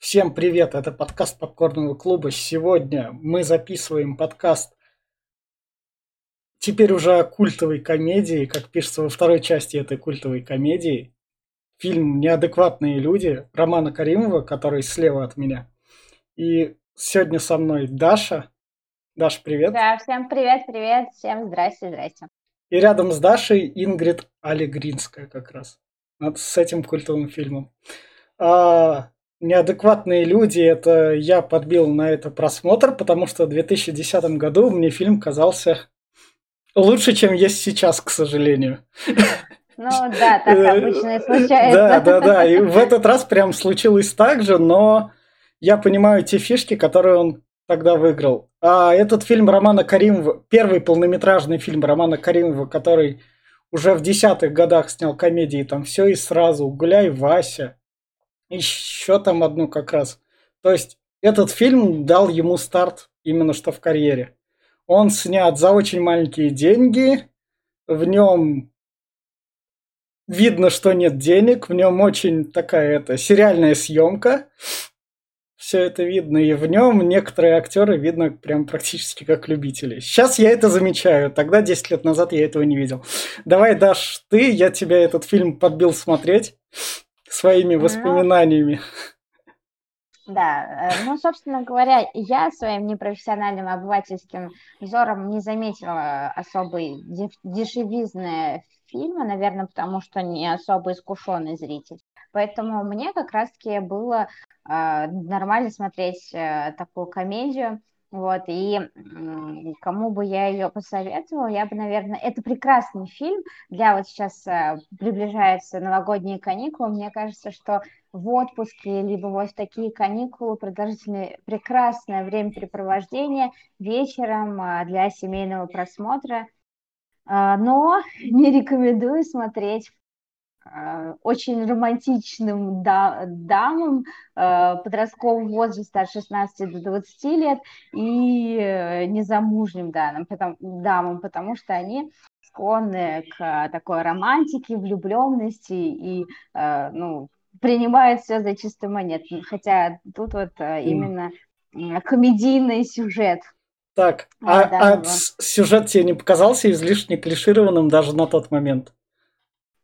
Всем привет, это подкаст Попкорного клуба. Сегодня мы записываем подкаст теперь уже о культовой комедии, как пишется во второй части этой культовой комедии. Фильм «Неадекватные люди» Романа Каримова, который слева от меня. И сегодня со мной Даша. Даша, привет. Да, всем привет, привет, всем здрасте, здрасте. И рядом с Дашей Ингрид Алигринская как раз. Вот с этим культовым фильмом. А, неадекватные люди, это я подбил на это просмотр, потому что в 2010 году мне фильм казался лучше, чем есть сейчас, к сожалению. Ну да, так обычно и случается. Да, да, да. И в этот раз прям случилось так же, но я понимаю те фишки, которые он тогда выиграл. А этот фильм Романа Каримова, первый полнометражный фильм Романа Каримова, который уже в десятых годах снял комедии, там все и сразу, Гуляй, Вася, еще там одну как раз. То есть этот фильм дал ему старт именно что в карьере. Он снят за очень маленькие деньги, в нем видно, что нет денег, в нем очень такая это сериальная съемка. Все это видно, и в нем некоторые актеры видно прям практически как любители. Сейчас я это замечаю, тогда 10 лет назад я этого не видел. Давай, Даш, ты, я тебя этот фильм подбил смотреть своими ну, воспоминаниями. Да, э, ну, собственно говоря, я своим непрофессиональным обывательским взором не заметила особой дешевизны фильма, наверное, потому что не особо искушенный зритель. Поэтому мне как раз-таки было э, нормально смотреть э, такую комедию. Вот, и кому бы я ее посоветовала, я бы, наверное, это прекрасный фильм для вот сейчас э, приближаются новогодние каникулы, мне кажется, что в отпуске, либо вот такие каникулы, продолжительное, прекрасное времяпрепровождение вечером э, для семейного просмотра, э, но не рекомендую смотреть очень романтичным да, дамам э, подросткового возраста от 16 до 20 лет и э, незамужним дамам, потому, дамам, потому что они склонны к такой романтике, влюбленности и ну, принимают все за чистый монет. Хотя тут вот именно комедийный сюжет. Так, а, а сюжет тебе не показался излишне клишированным даже на тот момент?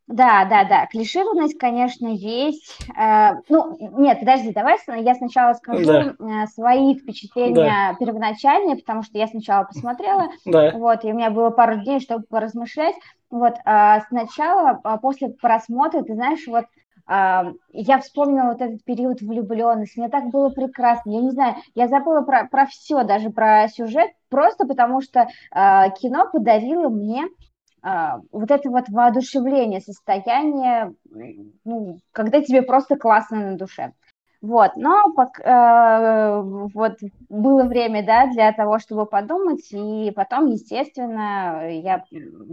Да, да, да. Клишированность, конечно, есть. Э, ну, нет, подожди, давай я сначала скажу да. Э, свои впечатления да. первоначальные, потому что я сначала посмотрела, да. вот, и у меня было пару дней, чтобы поразмышлять. Вот, э, сначала, а после просмотра, ты знаешь, вот я вспомнила вот этот период влюбленности, мне так было прекрасно, я не знаю, я забыла про, про все, даже про сюжет, просто потому что кино подарило мне а, вот это вот воодушевление, состояние, ну, когда тебе просто классно на душе. Вот, но э, вот было время, да, для того, чтобы подумать, и потом, естественно, я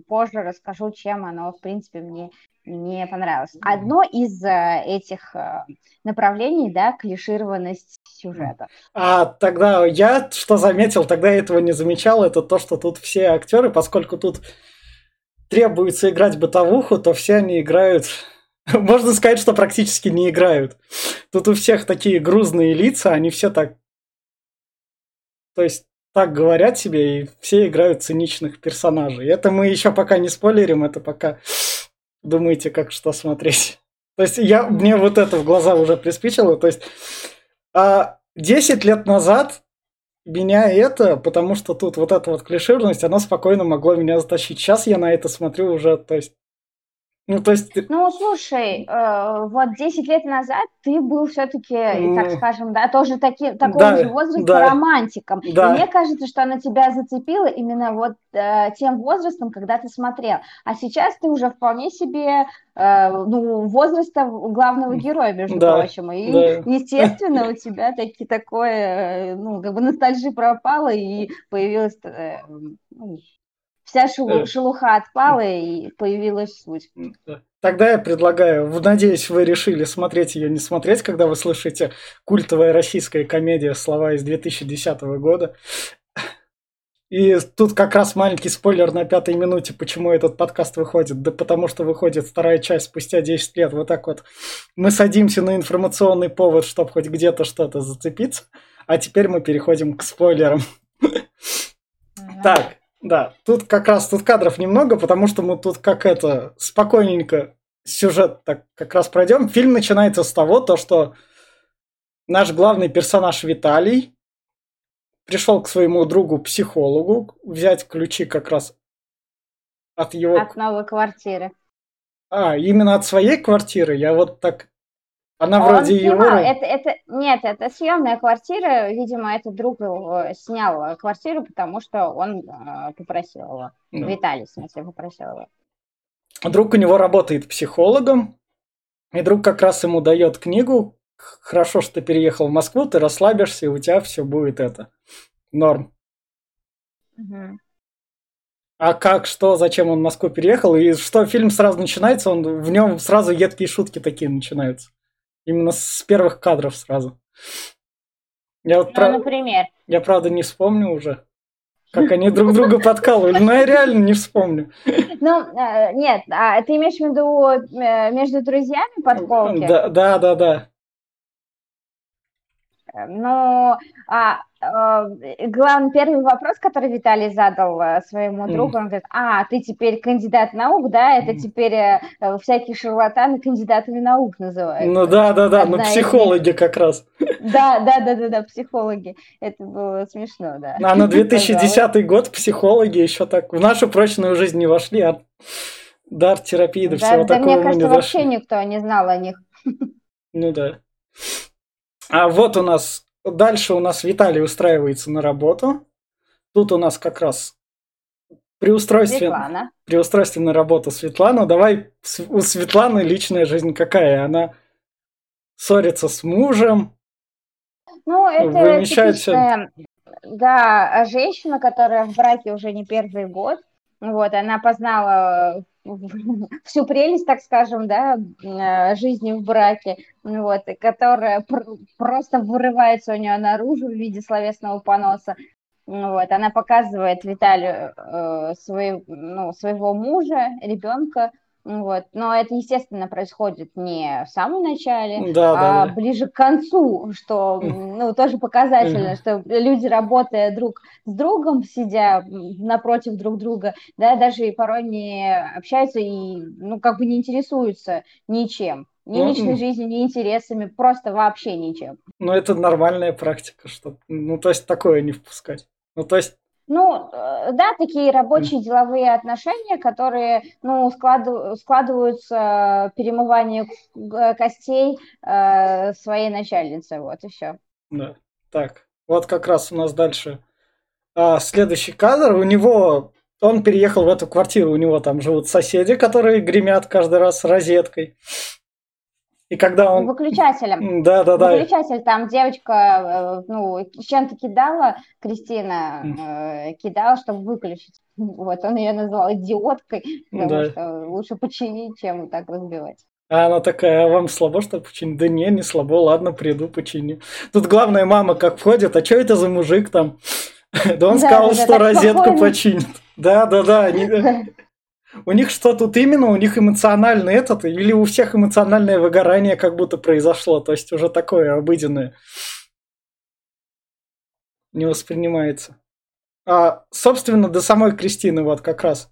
позже расскажу, чем оно, в принципе, мне не понравилось. Одно из э, этих э, направлений, да, клишированность сюжета. А тогда я что заметил, тогда я этого не замечал, это то, что тут все актеры, поскольку тут требуется играть бытовуху, то все они играют... Можно сказать, что практически не играют. Тут у всех такие грузные лица, они все так... То есть так говорят себе, и все играют циничных персонажей. Это мы еще пока не спойлерим, это пока думаете, как что смотреть. То есть я, мне вот это в глаза уже приспичило. То есть а 10 лет назад меня это, потому что тут вот эта вот клишированность, она спокойно могла меня затащить. Сейчас я на это смотрю уже, то есть ну, то есть... Ну, слушай, э, вот 10 лет назад ты был все-таки, mm. так скажем, да, тоже таки, такого да, же возраста да, романтиком. Да. И мне кажется, что она тебя зацепила именно вот э, тем возрастом, когда ты смотрел. А сейчас ты уже вполне себе, э, ну, возраста главного героя, между да, прочим. И, да. естественно, у тебя таки такое, э, ну, как бы ностальжи пропала и появилась... Э, ну, вся шелу, шелуха отпала и появилась суть. Тогда я предлагаю, надеюсь, вы решили смотреть ее, не смотреть, когда вы слышите культовая российская комедия «Слова из 2010 года». И тут как раз маленький спойлер на пятой минуте, почему этот подкаст выходит. Да потому что выходит вторая часть спустя 10 лет. Вот так вот мы садимся на информационный повод, чтобы хоть где-то что-то зацепиться. А теперь мы переходим к спойлерам. Так, да, тут как раз тут кадров немного, потому что мы тут как это спокойненько сюжет так как раз пройдем. Фильм начинается с того, то, что наш главный персонаж Виталий пришел к своему другу-психологу взять ключи как раз от его... От новой квартиры. А, именно от своей квартиры? Я вот так... Она он вроде снимал. его... Это, это... Нет, это съемная квартира. Видимо, этот друг снял квартиру, потому что он э, попросил его. Ну. Виталий, в смысле, попросил его. Друг у него работает психологом, и друг как раз ему дает книгу, хорошо, что ты переехал в Москву, ты расслабишься, и у тебя все будет это. Норм. Угу. А как, что, зачем он в Москву переехал, и что фильм сразу начинается, он в нем сразу едкие шутки такие начинаются. Именно с первых кадров сразу. Я вот ну, прав... например. Я правда не вспомню уже, как они друг друга подкалывали, но я реально не вспомню. Ну, э, нет, а ты имеешь в виду э, между друзьями подколки? Да, да, да, да. Но а, а, главный первый вопрос, который Виталий задал э, своему другу, он говорит, а, ты теперь кандидат наук, да, это теперь э, всякие шарлатаны кандидатами наук называют. Ну да, да, да, ну психологи из... как раз. Да, да, да, да, да, психологи. Это было смешно, да. А на 2010 год психологи еще так в нашу прочную жизнь не вошли, а дар терапии да, всего да, такого мне кажется, вообще никто не знал о них. Ну да. А вот у нас дальше у нас Виталий устраивается на работу. Тут у нас как раз при устройстве, Светлана. при устройстве на работу Светлана. Давай у Светланы личная жизнь какая? Она ссорится с мужем. Ну, это типичная, да, женщина, которая в браке уже не первый год. Вот, она познала всю прелесть, так скажем, да, э, жизни в браке, вот, которая пр- просто вырывается у нее наружу в виде словесного поноса. Вот, она показывает Виталию э, свой, ну, своего мужа, ребенка, вот. Но это, естественно, происходит не в самом начале, да, а да, ближе к концу, что ну, тоже показательно, что люди, работая друг с другом, сидя напротив друг друга, да, даже и порой не общаются и ну, как бы не интересуются ничем. Ни ну, личной жизнью, ни интересами, просто вообще ничем. Ну, это нормальная практика, что, ну, то есть такое не впускать. Ну, то есть ну, э, да, такие рабочие деловые отношения, которые, ну, складыв, складываются перемывание костей э, своей начальницы, вот и все. Да, так, вот как раз у нас дальше а, следующий кадр. У него, он переехал в эту квартиру, у него там живут соседи, которые гремят каждый раз розеткой. И когда он... Выключателем. Да, да, да. Выключатель, там девочка, э, ну, чем-то кидала, Кристина э, кидала, чтобы выключить. Вот, он ее назвал идиоткой, потому да. что лучше починить, чем так разбивать. А она такая, а вам слабо, что починить? Да не, не слабо, ладно, приду, починю. Тут главная мама как входит, а что это за мужик там? Да он сказал, что розетку починит. Да, да, да. У них что тут именно? У них эмоциональный этот? Или у всех эмоциональное выгорание как будто произошло? То есть уже такое обыденное. Не воспринимается. А, собственно, до самой Кристины вот как раз.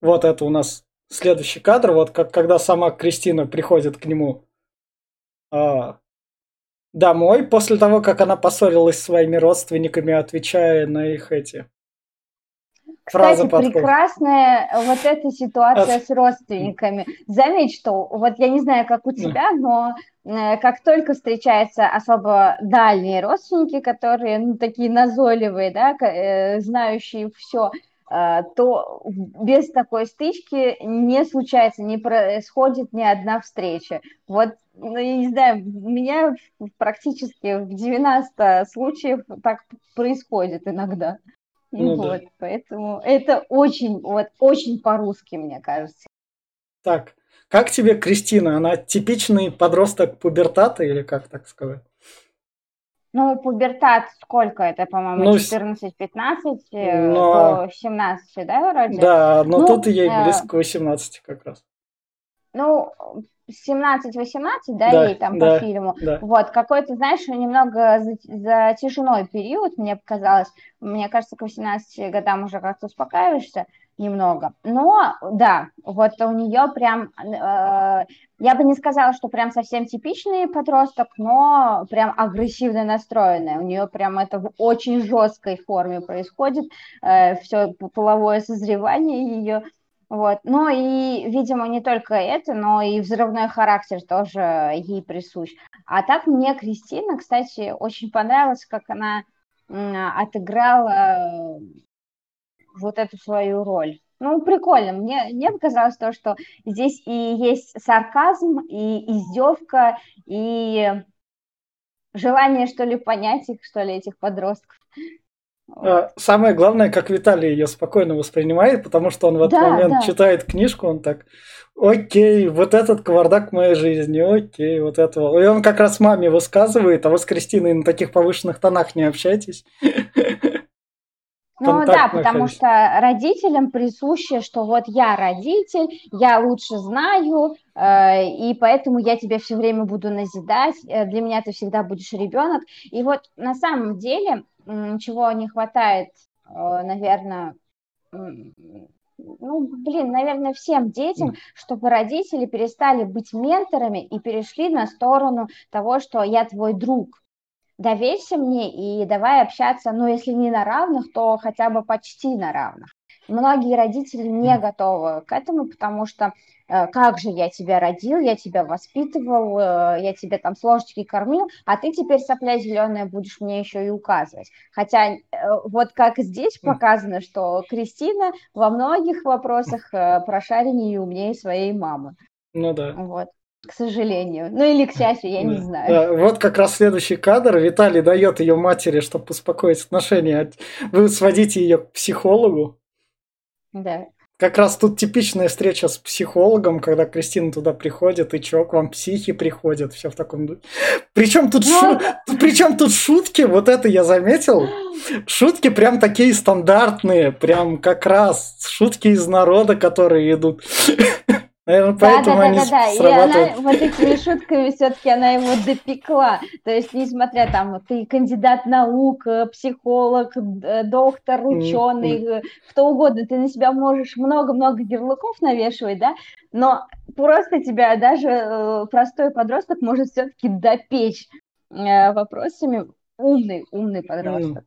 Вот это у нас следующий кадр. Вот как, когда сама Кристина приходит к нему а, домой, после того, как она поссорилась с своими родственниками, отвечая на их эти кстати, прекрасная вот эта ситуация с родственниками. Заметь, что вот я не знаю, как у тебя, но э, как только встречаются особо дальние родственники, которые ну, такие назойливые, да, э, знающие все, э, то без такой стычки не случается, не происходит ни одна встреча. Вот, ну, я не знаю, у меня практически в 90 случаев так происходит иногда. Ну, вот, да. поэтому это очень, вот, очень по-русски, мне кажется. Так, как тебе Кристина? Она типичный подросток пубертата или как так сказать? Ну, пубертат сколько это, по-моему, ну, 14-15 э, но... до 17, да, вроде? Да, но ну, тут ей э... близко к 18 как раз. Ну, 17-18, да, да, ей там да, по фильму. Да. Вот, какой-то, знаешь, немного затяжной период, мне показалось. Мне кажется, к 18 годам уже как-то успокаиваешься немного. Но, да, вот у нее прям, э, я бы не сказала, что прям совсем типичный подросток, но прям агрессивно настроенная. У нее прям это в очень жесткой форме происходит, э, все половое созревание ее. Вот. Ну и, видимо, не только это, но и взрывной характер тоже ей присущ. А так мне Кристина, кстати, очень понравилось, как она отыграла вот эту свою роль. Ну, прикольно. Мне, мне показалось то, что здесь и есть сарказм, и издевка, и желание, что ли, понять их, что ли, этих подростков. А, самое главное, как Виталий ее спокойно воспринимает, потому что он в этот да, момент да. читает книжку, он так, окей, вот этот кавардак моей жизни, окей, вот этого. И он как раз маме высказывает, а вы с Кристиной на таких повышенных тонах не общайтесь. Ну да, потому что родителям присуще, что вот я родитель, я лучше знаю, э, и поэтому я тебя все время буду назидать, э, для меня ты всегда будешь ребенок. И вот на самом деле, чего не хватает, э, наверное, ну, блин, наверное, всем детям, чтобы родители перестали быть менторами и перешли на сторону того, что я твой друг доверься мне и давай общаться, ну, если не на равных, то хотя бы почти на равных. Многие родители не готовы к этому, потому что э, как же я тебя родил, я тебя воспитывал, э, я тебя там с ложечки кормил, а ты теперь сопля зеленая будешь мне еще и указывать. Хотя э, вот как здесь показано, что Кристина во многих вопросах прошареннее и умнее своей мамы. Ну да. Вот к сожалению. Ну или к счастью, я не знаю. Да, вот как раз следующий кадр. Виталий дает ее матери, чтобы успокоить отношения. Вы сводите ее к психологу. Да. Как раз тут типичная встреча с психологом, когда Кристина туда приходит, и чё, к вам психи приходят, все в таком духе. Причем тут, шу... Причем тут шутки, вот это я заметил. Шутки прям такие стандартные, прям как раз шутки из народа, которые идут. Наверное, поэтому да, да, да, да, да. И она вот этими шутками все-таки она его допекла. То есть, несмотря там, ты кандидат наук, э, психолог, э, доктор, ученый, кто угодно, ты на себя можешь много-много ярлыков навешивать, да, но просто тебя даже простой подросток может все-таки допечь вопросами. Умный, умный подросток.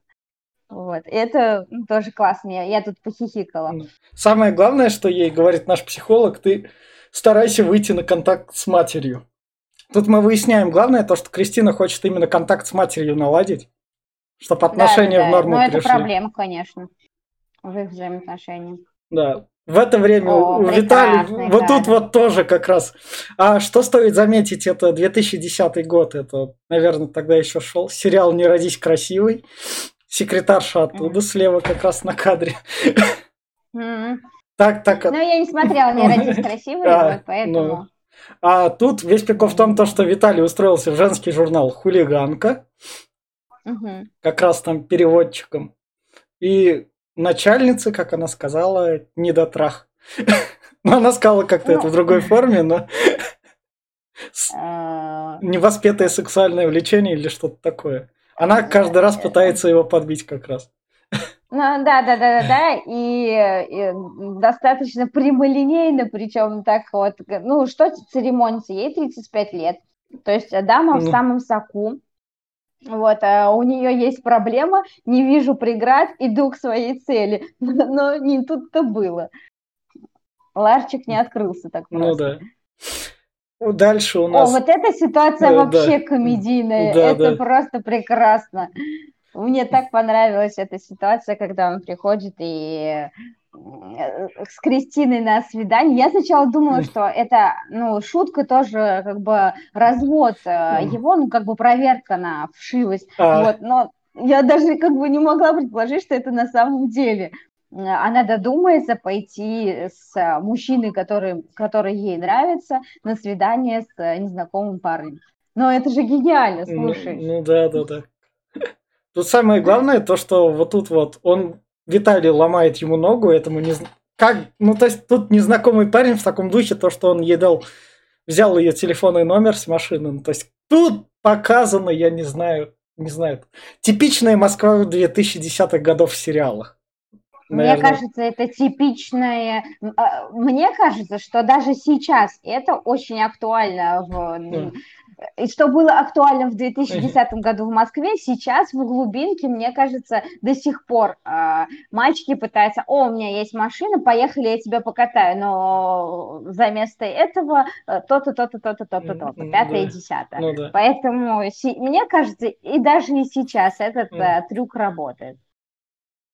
Вот. И это ну, тоже классно. Я, я тут похихикала. Самое главное, что ей говорит наш психолог, ты старайся выйти на контакт с матерью. Тут мы выясняем главное то, что Кристина хочет именно контакт с матерью наладить, чтобы отношения да, да, в норму да. Но это проблема, конечно, в их взаимоотношениях. Да. В это время О, у Виталия, вот тут вот тоже как раз. А что стоит заметить, это 2010 год, это, наверное, тогда еще шел сериал «Не родись красивый». Секретарша оттуда, слева как раз на кадре. Так, так. Ну, я не смотрела «Не родись красивый», а, поэтому... Ну. А тут весь прикол в том, то, что Виталий устроился в женский журнал «Хулиганка», угу. как раз там переводчиком. И начальница, как она сказала, недотрах. Ну, она сказала как-то это в другой форме, но... А. Невоспетое сексуальное влечение или что-то такое. Она каждый раз пытается его подбить как раз. Ну, да, да, да, да, да, и, и достаточно прямолинейно, причем так вот, ну, что церемониться, ей 35 лет, то есть дама mm. в самом соку, вот, а у нее есть проблема, не вижу преград, иду к своей цели, но не тут-то было. Ларчик не открылся так просто. Ну да. Дальше у нас... О, вот эта ситуация да, вообще да. комедийная. Да, это да. просто прекрасно. Мне так понравилась эта ситуация, когда он приходит и э, с Кристиной на свидание. Я сначала думала, что это, ну, шутка тоже, как бы, развод э, его, ну, как бы, проверка на вшивость. А. Вот, но я даже, как бы, не могла предположить, что это на самом деле. Она додумается пойти с мужчиной, который, который ей нравится, на свидание с незнакомым парнем. Но это же гениально, слушай. Ну, ну да, да, да. Тут самое главное то, что вот тут вот он Виталий ломает ему ногу, этому не как, ну то есть тут незнакомый парень в таком духе, то, что он ей дал, взял ее телефонный номер с машины, ну, то есть тут показано, я не знаю, не знаю, типичная Москва в 2010-х годов в сериалах. Наверное. Мне кажется, это типичное... А, мне кажется, что даже сейчас это очень актуально в... И что было актуально в 2010 году в Москве, сейчас в глубинке, мне кажется, до сих пор э, мальчики пытаются, о, у меня есть машина, поехали, я тебя покатаю, но за место этого э, то-то, то-то, то-то, то-то, то-то, пятое и десятое. Ну. Поэтому мне кажется, и даже и сейчас этот э, трюк работает.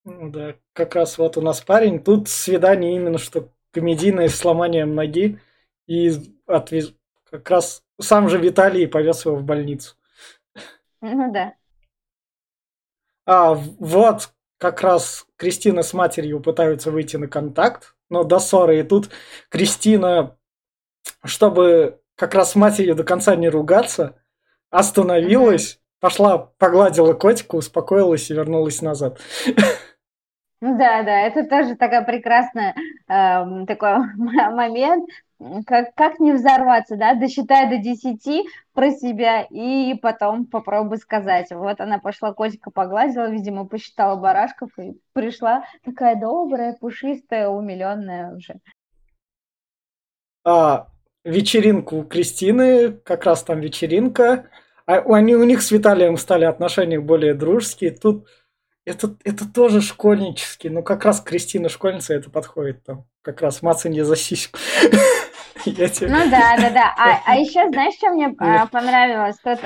Ну да, как раз вот у нас парень, тут свидание именно что комедийное с сломанием ноги, и отвез... как раз сам же Виталий повез его в больницу. Ну да. А вот как раз Кристина с матерью пытаются выйти на контакт, но до ссоры. И тут Кристина, чтобы как раз с матерью до конца не ругаться, остановилась, пошла, погладила котика, успокоилась и вернулась назад. Ну да, да, это тоже такая прекрасная э, такой момент, как, как не взорваться, да, досчитай до 10 про себя и потом попробуй сказать. Вот она пошла, котика погладила, видимо, посчитала барашков и пришла такая добрая, пушистая, умиленная уже. А, вечеринку у Кристины, как раз там вечеринка. А, они, у них с Виталием стали отношения более дружеские. Тут это, это тоже школьнический, но как раз Кристина школьница это подходит там. Как раз мацанье за сиську. Ну да, да, да. А, а еще, знаешь, что мне а, понравилось? Тут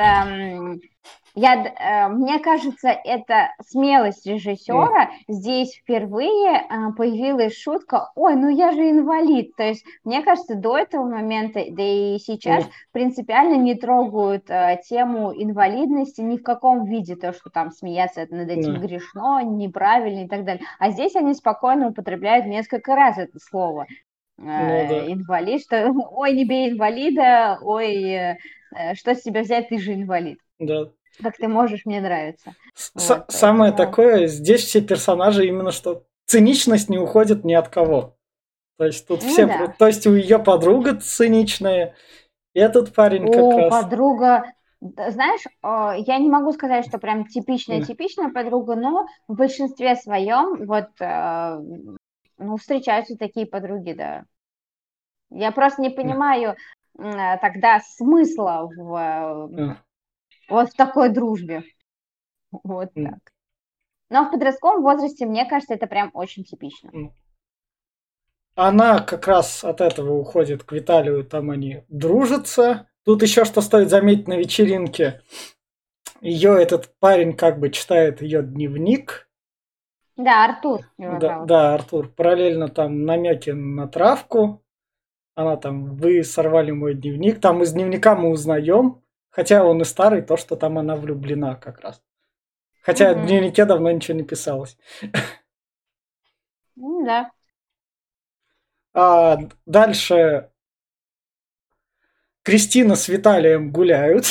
я, э, мне кажется, это смелость режиссера. Mm. Здесь впервые э, появилась шутка, ой, ну я же инвалид. То есть, мне кажется, до этого момента, да и сейчас, mm. принципиально не трогают э, тему инвалидности ни в каком виде. То, что там смеяться над этим mm. грешно, неправильно и так далее. А здесь они спокойно употребляют несколько раз это слово. Ну, да. Инвалид, что ой, не бей инвалида, ой, что с тебя взять, ты же инвалид. Да, как ты можешь, мне нравится. С- вот, самое поэтому... такое, здесь все персонажи именно что циничность не уходит ни от кого. То есть тут ну, все, да. то есть у ее подруга циничная, и этот парень как О, раз. подруга, знаешь, я не могу сказать, что прям типичная типичная подруга, но в большинстве своем вот э, ну встречаются такие подруги, да. Я просто не понимаю тогда смысла в вот в такой дружбе. Вот так. Но в подростковом возрасте, мне кажется, это прям очень типично. Она как раз от этого уходит к Виталию, там они дружатся. Тут еще что стоит заметить на вечеринке. Ее этот парень как бы читает ее дневник. Да, Артур. Да, да, Артур. Параллельно там намеки на травку. Она там, вы сорвали мой дневник. Там из дневника мы узнаем, Хотя он и старый, то, что там она влюблена как раз. Хотя угу. в дневнике давно ничего не писалось. Ну да. А дальше Кристина с Виталием гуляют.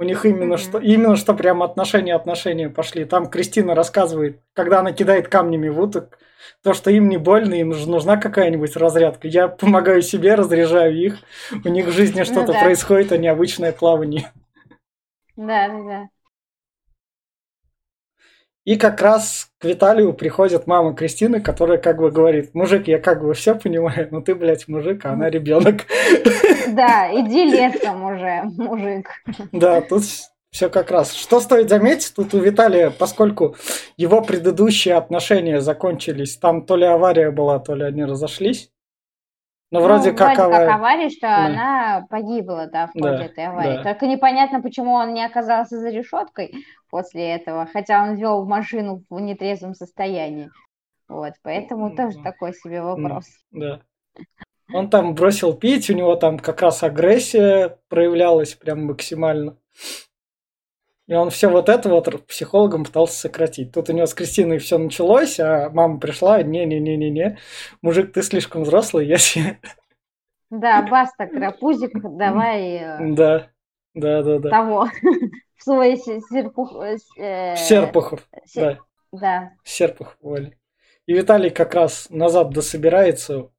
У них именно mm-hmm. что именно что прям отношения отношения пошли. Там Кристина рассказывает, когда она кидает камнями в уток, то, что им не больно, им нужна какая-нибудь разрядка. Я помогаю себе, разряжаю их. У них в жизни ну что-то ну, да. происходит, а необычное плавание. Да, да, да. И как раз к Виталию приходит мама Кристины, которая как бы говорит, мужик, я как бы все понимаю, но ты, блядь, мужик, а она ребенок. Да, иди лесом уже, мужик. Да, тут все как раз. Что стоит заметить, тут у Виталия, поскольку его предыдущие отношения закончились, там то ли авария была, то ли они разошлись. Ну, вроде, ну, как, вроде авария. как авария, что да. она погибла, да, в ходе да, этой аварии. Да. Только непонятно, почему он не оказался за решеткой после этого, хотя он вел машину в нетрезвом состоянии. Вот, поэтому тоже такой себе вопрос. Да. Он там бросил пить, у него там как раз агрессия проявлялась прям максимально. И он все вот это вот психологом пытался сократить. Тут у него с Кристиной все началось, а мама пришла, не-не-не-не-не, мужик, ты слишком взрослый, я себе... Да, баста, крапузик, давай... Э, да, да, да, да. Того. в свой серпух... Э, Серпухов, сер... да. Да. Серпухов, Оля. И Виталий как раз назад дособирается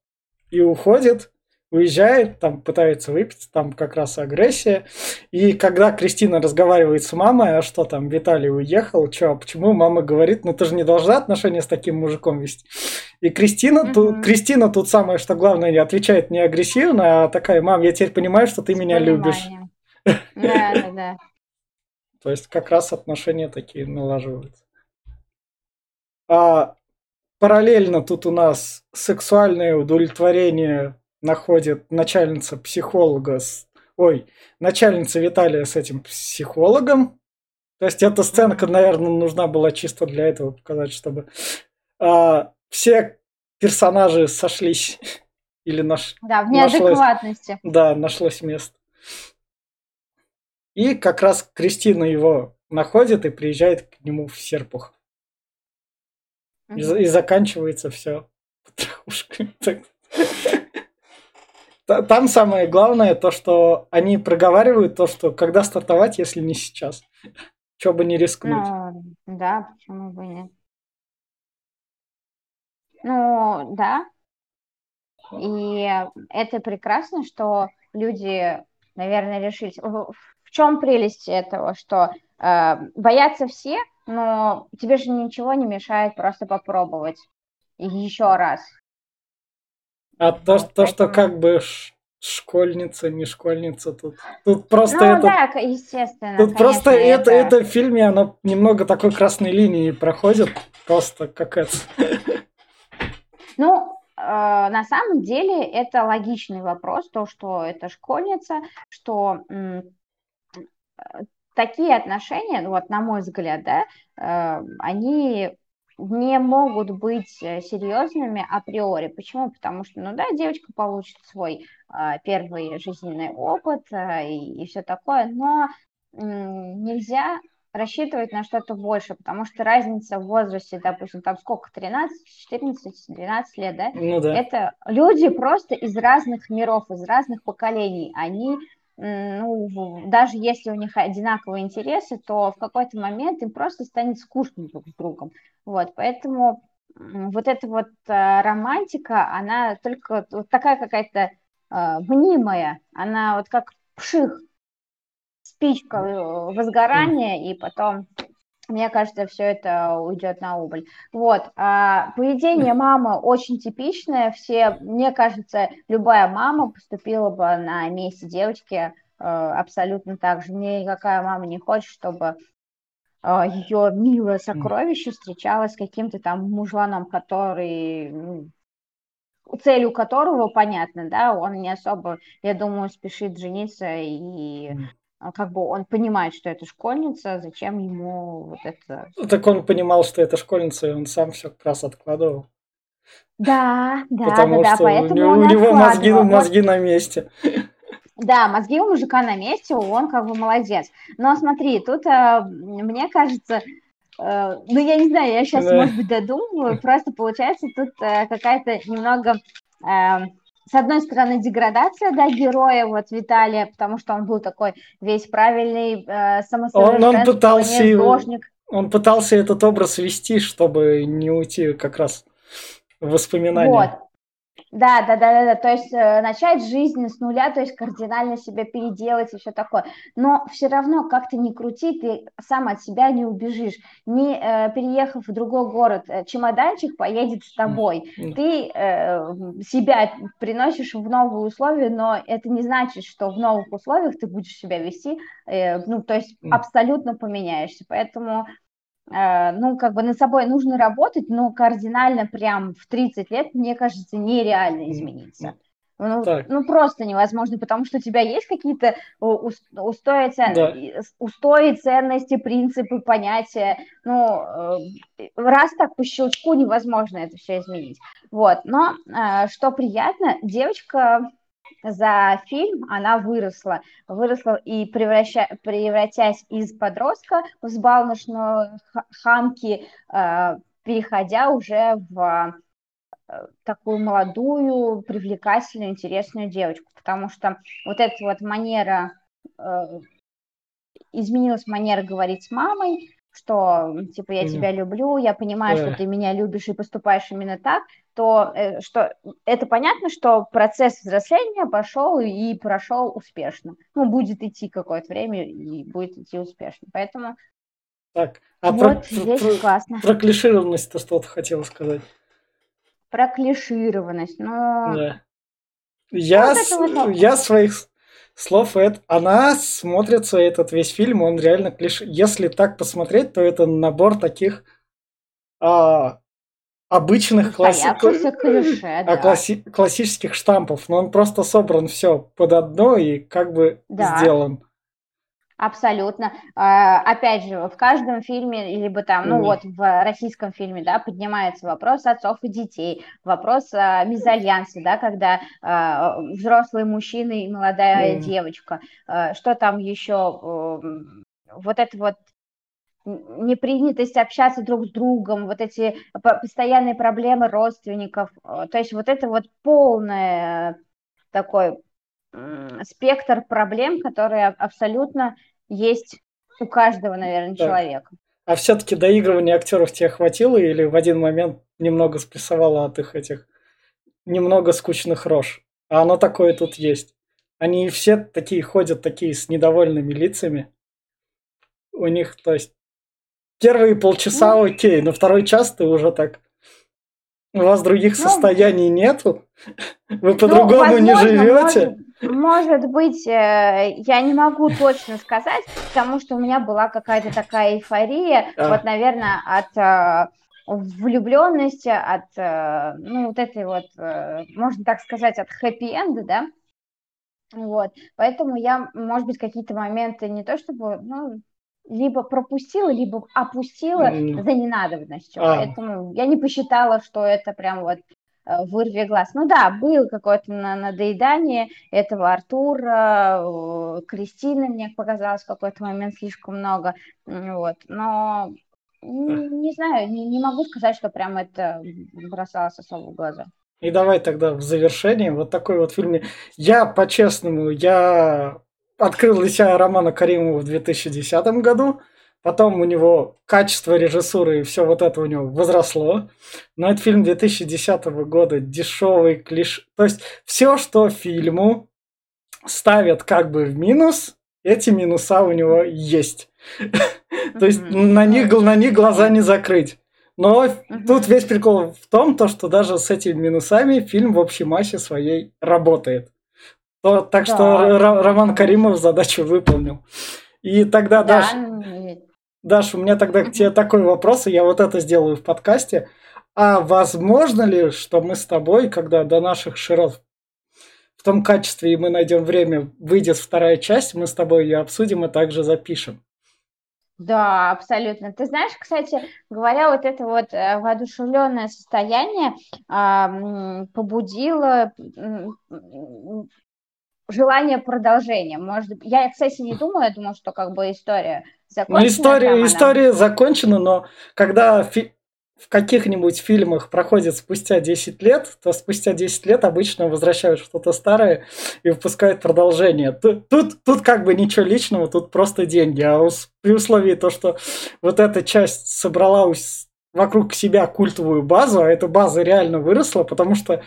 и уходит, уезжает, там пытается выпить, там как раз агрессия. И когда Кристина разговаривает с мамой, а что там, Виталий уехал, что, почему мама говорит, ну ты же не должна отношения с таким мужиком вести. И Кристина, mm-hmm. тут, Кристина тут самое, что главное, не отвечает не агрессивно, а такая, мам, я теперь понимаю, что ты меня любишь. Да, да, да. То есть как раз отношения такие налаживаются. А параллельно тут у нас сексуальное удовлетворение находит начальница психолога с... Ой, начальница Виталия с этим психологом. То есть эта сценка, наверное, нужна была чисто для этого показать, чтобы а, все персонажи сошлись или наш... Да, в неадекватности. Нашлось, да, нашлось место. И как раз Кристина его находит и приезжает к нему в Серпух. И, и заканчивается все потрохушкой. Там самое главное то, что они проговаривают то, что когда стартовать, если не сейчас. Чего бы не рискнуть. Ну, да, почему бы нет. Ну, да. И это прекрасно, что люди, наверное, решили... В чем прелесть этого, что э, боятся все, но тебе же ничего не мешает просто попробовать еще раз. А то, вот, то поэтому... что как бы школьница, не школьница тут. Тут просто ну, это. да, естественно. Тут конечно, просто это... это, это в фильме, оно немного такой красной линии проходит. Просто как это. Ну, э, на самом деле это логичный вопрос, то, что это школьница, что э, такие отношения, вот на мой взгляд, да, э, они не могут быть э, серьезными априори. Почему? Потому что, ну да, девочка получит свой э, первый жизненный опыт э, и, и все такое, но э, нельзя рассчитывать на что-то больше, потому что разница в возрасте, допустим, там сколько, 13, 14, 12 лет, да? Ну да. Это люди просто из разных миров, из разных поколений. Они ну, даже если у них одинаковые интересы, то в какой-то момент им просто станет скучно друг с другом. Вот, поэтому вот эта вот э, романтика, она только вот такая какая-то э, мнимая, она вот как пших, спичка э, возгорания, и потом мне кажется, все это уйдет на убыль. Вот. А, поведение мамы очень типичное. Все, мне кажется, любая мама поступила бы на месте девочки э, абсолютно так же. Мне никакая мама не хочет, чтобы э, ее милое сокровище встречалось с каким-то там мужланом, который ну, целью которого понятно, да, он не особо, я думаю, спешит жениться и а как бы он понимает, что это школьница, зачем ему вот это... Ну, так он понимал, что это школьница, и он сам все как раз откладывал. Да, да, Потому да, что да, поэтому у, у него мозги, мозги на месте. Да, мозги у мужика на месте, он как бы молодец. Но смотри, тут э, мне кажется, э, ну я не знаю, я сейчас, да. может быть, додумываю, просто получается тут э, какая-то немного с одной стороны, деградация, да, героя, вот, Виталия, потому что он был такой весь правильный, э, он, он пытался, он пытался этот образ вести, чтобы не уйти как раз в воспоминания. Вот. Да, да, да, да, да, то есть э, начать жизнь с нуля, то есть кардинально себя переделать и все такое. Но все равно, как ты ни крути, ты сам от себя не убежишь. Не э, переехав в другой город, э, чемоданчик поедет с тобой. Ты э, себя приносишь в новые условия, но это не значит, что в новых условиях ты будешь себя вести, э, ну, то есть абсолютно поменяешься. Поэтому ну, как бы над собой нужно работать, но кардинально прям в 30 лет, мне кажется, нереально измениться. Ну, ну, просто невозможно, потому что у тебя есть какие-то устои, цен... да. устои, ценности, принципы, понятия. Ну, э, раз так по щелчку невозможно это все изменить. Вот, но э, что приятно, девочка за фильм она выросла, выросла и превраща, превратясь из подростка в взбалмошную хамки, э, переходя уже в э, такую молодую, привлекательную, интересную девочку, потому что вот эта вот манера э, изменилась манера говорить с мамой, что, типа, я тебя люблю, я понимаю, что ты меня любишь и поступаешь именно так, то э, что это понятно, что процесс взросления пошел и прошел успешно. Ну, будет идти какое-то время и будет идти успешно. Поэтому так, а вот про, здесь про, классно. Про клишированность ты что-то хотела сказать. Про клишированность, ну... Да. Я, вот с, вот... я своих слов, это, она смотрится, этот весь фильм, он реально клиш... Если так посмотреть, то это набор таких а, обычных класси... клише, а, да. класси... классических штампов. Но он просто собран все под одно и как бы да. сделан. Абсолютно. А, опять же, в каждом фильме, либо там, ну вот в российском фильме, да, поднимается вопрос отцов и детей, вопрос а, мезальянса, да, когда а, взрослый мужчина и молодая mm. девочка. Что там еще? Вот это вот непринятость общаться друг с другом, вот эти постоянные проблемы родственников, то есть вот это вот полное такой спектр проблем, которые абсолютно есть у каждого, наверное, да. человека. А все-таки доигрывания актеров тебе хватило или в один момент немного спрессовало от их этих немного скучных рож? А оно такое тут есть. Они все такие ходят, такие с недовольными лицами. У них, то есть, первые полчаса ну, окей, но второй час ты уже так... У вас других ну, состояний нету? Вы ну, по-другому ну, не живете? Может быть, э, я не могу точно сказать, потому что у меня была какая-то такая эйфория, а. вот, наверное, от э, влюбленности, от, э, ну, вот этой вот, можно так сказать, от хэппи-энда, да, вот, поэтому я, может быть, какие-то моменты не то чтобы, ну, либо пропустила, либо опустила mm. за ненадобностью, а. поэтому я не посчитала, что это прям вот вырви глаз. Ну да, был какое-то надоедание этого Артура, Кристины мне показалось в какой-то момент слишком много, вот, но не, не знаю, не, не могу сказать, что прям это бросалось особо в глаза. И давай тогда в завершении вот такой вот фильм. Я, по-честному, я открыл для себя Романа Каримова в 2010 году. Потом у него качество режиссуры и все вот это у него возросло. Но это фильм 2010 года, дешевый клиш. То есть все, что фильму ставят как бы в минус, эти минуса у него есть. То есть на них, на них глаза не закрыть. Но тут весь прикол в том, то, что даже с этими минусами фильм в общей массе своей работает. То, так да. что Роман Каримов задачу выполнил. И тогда да, даже... Даш, у меня тогда к тебе такой вопрос, и я вот это сделаю в подкасте. А возможно ли, что мы с тобой, когда до наших широт в том качестве, и мы найдем время, выйдет вторая часть, мы с тобой ее обсудим и также запишем? Да, абсолютно. Ты знаешь, кстати, говоря, вот это вот э, воодушевленное состояние э, побудило желание продолжения. Может, я, кстати, не думаю, я думаю, что как бы история закончена. Ну, история, там, история она... закончена, но когда фи- в каких-нибудь фильмах проходит спустя 10 лет, то спустя 10 лет обычно возвращают что-то старое и выпускают продолжение. Тут, тут, тут как бы ничего личного, тут просто деньги. А при условии то, что вот эта часть собрала вокруг себя культовую базу, а эта база реально выросла, потому что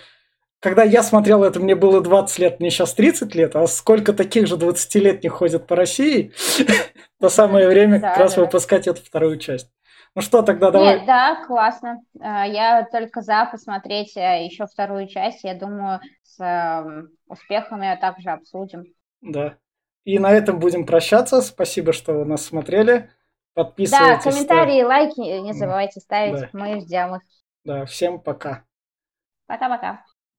когда я смотрел это, мне было 20 лет, мне сейчас 30 лет, а сколько таких же 20-летних ходят по России, то самое время как раз выпускать эту вторую часть. Ну что, тогда давай. Нет, да, классно. А, я только за посмотреть э, еще вторую часть. Я думаю, с эм, успехом ее также обсудим. Да. И на этом будем прощаться. Спасибо, что вы нас смотрели. Подписывайтесь. Да, комментарии, ставь... лайки не забывайте ставить. Да. Мы ждем их. Да, всем пока. Пока-пока.